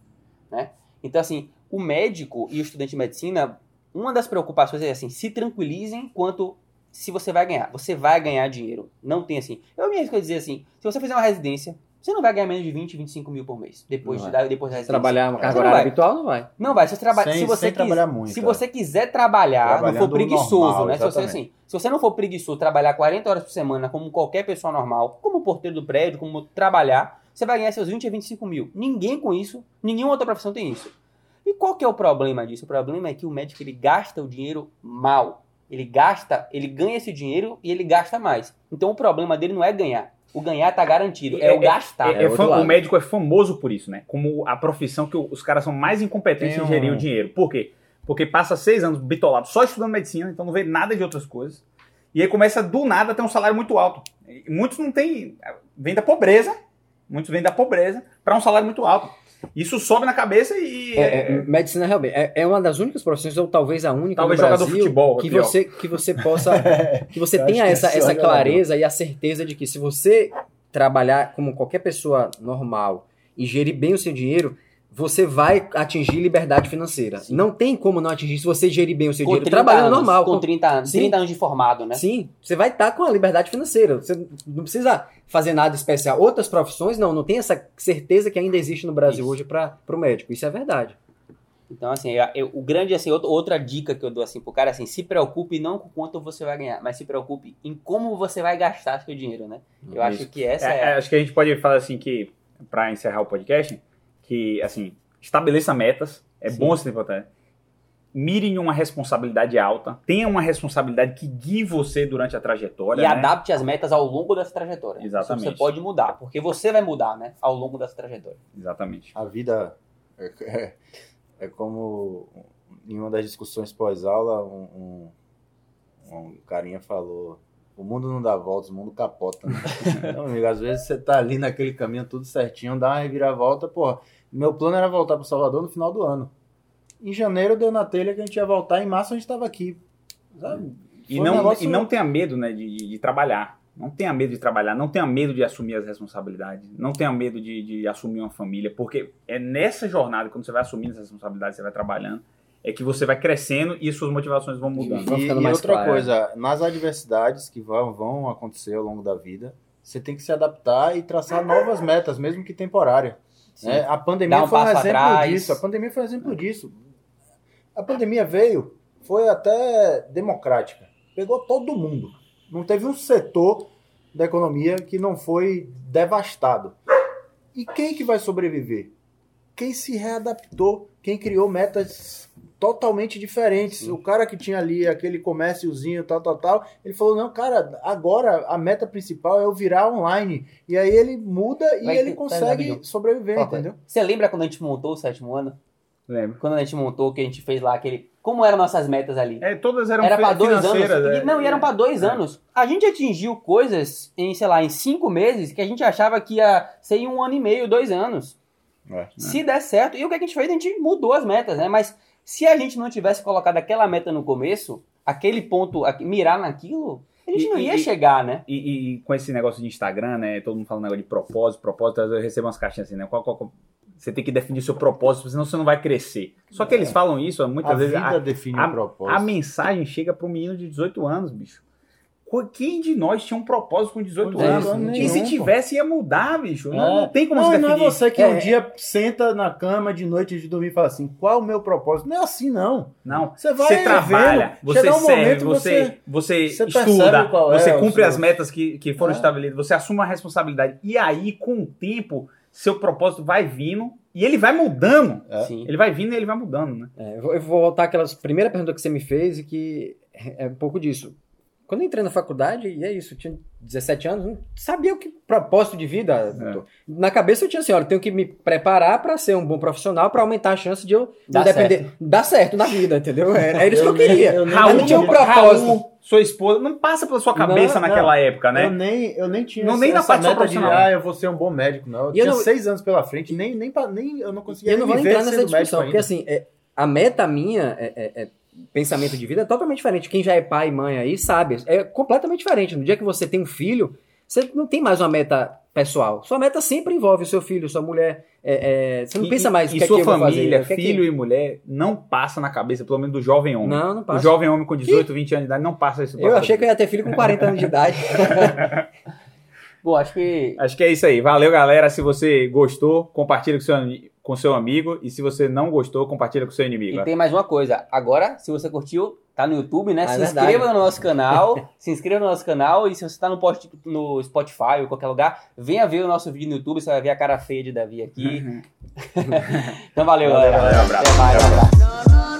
né? Então, assim, o médico e o estudante de medicina, uma das preocupações é assim, se tranquilizem quanto se você vai ganhar. Você vai ganhar dinheiro. Não tem assim. Eu me arrisco a dizer assim, se você fizer uma residência, você não vai ganhar menos de 20, 25 mil por mês. Depois, de, dar, depois da residência. Trabalhar uma carga não horária vai. habitual, não vai. Não vai. Se você, traba... Sem- se você, sem quis- trabalhar muito, se é. você quiser trabalhar, não for preguiçoso, normal, né? Se você, assim, se você não for preguiçoso, trabalhar 40 horas por semana como qualquer pessoa normal, como porteiro do prédio, como trabalhar, você vai ganhar seus 20 a 25 mil. Ninguém com isso, nenhuma outra profissão tem isso. E qual que é o problema disso? O problema é que o médico ele gasta o dinheiro mal. Ele gasta, ele ganha esse dinheiro e ele gasta mais. Então o problema dele não é ganhar. O ganhar tá garantido, é, É- o gastar. É- é lado. o médico é famoso por isso, né? Como a profissão que os caras são mais incompetentes Tem em gerir um- o dinheiro. Por quê? Porque passa seis anos bitolado só estudando medicina, então não vê nada de outras coisas. E aí começa do nada a ter um salário muito alto. E muitos não têm. Vem da pobreza. Muitos vêm da pobreza para um salário muito alto. Isso sobe na cabeça e. É, é, medicina realmente é, é uma das únicas profissões, ou talvez a única Talvez no jogador de futebol, é que você que você possa que você tenha essa, é essa clareza e a certeza de que se você trabalhar como qualquer pessoa normal e gerir bem o seu dinheiro, você vai atingir liberdade financeira. Não tem como não atingir se você gerir bem o seu Com dinheiro 30 trabalhando anos, normal. Com 30 anos. Sim. 30 anos de formado, né? Sim, você vai estar com a liberdade financeira. Você não precisa fazer nada especial. Outras profissões, não, não tem essa certeza que ainda existe no Brasil Isso. hoje para o médico. Isso é verdade. Então, assim, eu- eu- o grande, assim, outra, outra dica que eu dou, assim, pro cara, assim, se preocupe não com quanto você vai ganhar, mas se preocupe em como você vai gastar seu dinheiro, né? Eu acho que essa É, é... é, acho que a gente pode falar assim que, para encerrar o podcast, que assim, estabeleça metas, é Sim. bom ser importante. Mire em uma responsabilidade alta, tenha uma responsabilidade que guie você durante a trajetória. E né? adapte as metas ao longo dessa trajetória. Exatamente. Isso você pode mudar, porque você vai mudar, né? Ao longo dessa trajetória. Exatamente. A vida é, é- é como em uma das discussões pós-aula, um, um, um carinha falou: o mundo não dá voltas, o mundo capota. Né? então, amigo, às vezes você tá ali naquele caminho tudo certinho, dá uma reviravolta, porra. Meu plano era voltar para Salvador no final do ano. Em janeiro deu na telha que a gente ia voltar, em março a gente estava aqui. Sabe? E Foi um não, negócio- e não tenha medo né, de, de- de trabalhar. Não tenha medo de trabalhar, não tenha medo de assumir as responsabilidades, não tenha medo de, de assumir uma família, porque é nessa jornada, quando você vai assumindo as responsabilidades, você vai trabalhando, é que você vai crescendo e suas motivações vão mudando. E, e mais outra claro. coisa, nas adversidades que vão, vão acontecer ao longo da vida, você tem que se adaptar e traçar novas metas, mesmo que temporária. Né? A pandemia um foi um exemplo atrás. disso. A pandemia foi um exemplo disso. A pandemia veio, foi até democrática. Pegou todo mundo. Não teve um setor da economia que não foi devastado. E quem que vai sobreviver? Quem se readaptou, quem criou metas totalmente diferentes. O cara que tinha ali aquele comérciozinho, tal, tal, tal, ele falou: não, cara, agora a meta principal é eu virar online. E aí ele muda e Vai ele ter- consegue rapidinho. sobreviver, entendeu? Você lembra quando a gente montou o sétimo ano? Lembro. Quando a gente montou, que a gente fez lá aquele... Como eram nossas metas ali? É, todas eram era para dois anos. E- é. não, e eram para dois É. anos. A gente atingiu coisas em, sei lá, em cinco meses que a gente achava que ia ser em um ano e meio, dois anos. É. Se der certo, e o que a gente fez? A gente mudou as metas, né? Mas se a gente não tivesse colocado aquela meta no começo, aquele ponto, mirar naquilo, a gente E- não ia e- chegar, né? E, e- e com esse negócio de Instagram, né? Todo mundo falando negócio de propósito, propósito, às vezes eu recebo umas caixinhas assim, né? Qual, qual- qual- você tem que definir seu propósito, senão você não vai crescer. Só que eles falam isso muitas a vezes. vida A, define a- o propósito. a mensagem chega para um menino de 18 anos, bicho. Qu- Quem de nós tinha um propósito com 18 Com 18 anos? e se tivesse, ia mudar, bicho. Não, É. não tem como não, se não definir. é você que É. um dia senta na cama de noite de dormir e fala assim: qual o meu propósito? Não é assim, não. Não. Você vai Você trabalha, vendo, você um serve, momento você, você, você estuda, qual é você o cumpre seu- as metas que, que foram É. estabelecidas, você assume uma responsabilidade. E aí, com o tempo, seu propósito vai vindo e ele vai mudando. É. Sim. Ele vai vindo e ele vai mudando, né? É, eu, vou, eu vou voltar àquela primeira pergunta que você me fez e que é um pouco disso. Quando eu entrei na faculdade, e é isso, eu tinha 17 anos, não sabia o que propósito de vida. É. Na cabeça eu tinha assim, olha, eu tenho que me preparar para ser um bom profissional, para aumentar a chance de eu Dá não depender, dar certo na vida, entendeu? Era, era isso que eu nem- queria. eu nem- Mas não tinha um propósito. Raul, sua esposa, não passa pela sua cabeça Não, naquela não. época, né? Eu nem, eu nem tinha Não, essa, nem na essa parte meta de, profissional. ah, eu vou ser um bom médico, não. Eu E eu tinha não- seis anos pela frente, nem, nem, nem eu não conseguia eu não nem vou entrar nessa sendo médico discussão, porque assim, é, a meta minha, é, é- é- pensamento de vida, é totalmente diferente. Quem já é pai e mãe aí sabe, é completamente diferente. No dia que você tem um filho, você não tem mais uma meta pessoal. Sua meta sempre envolve o seu filho, sua mulher. é- é, você não E- pensa mais e o que é sua que eu vou fazer, família, o que é que- filho e mulher, não passa na cabeça, pelo menos do jovem homem. Não, não O passa. jovem homem com 18, 20 anos de idade não passa isso. Eu achei que eu ia ter filho com 40 anos de idade. Bom, acho que Acho que é isso aí. Valeu, galera. Se você gostou, compartilha com seu, ami- com seu amigo. E se você não gostou, compartilha com seu inimigo. E tem mais uma coisa. Agora, se você curtiu, tá no YouTube, né? Ah, é se verdade. inscreva no nosso canal. se inscreva no nosso canal. E se você tá no, post, no Spotify ou qualquer lugar, venha ver o nosso vídeo no YouTube. Você vai ver a cara feia de Davi aqui. então valeu, Valeu, galera. valeu, abraço. Até mais, um abraço.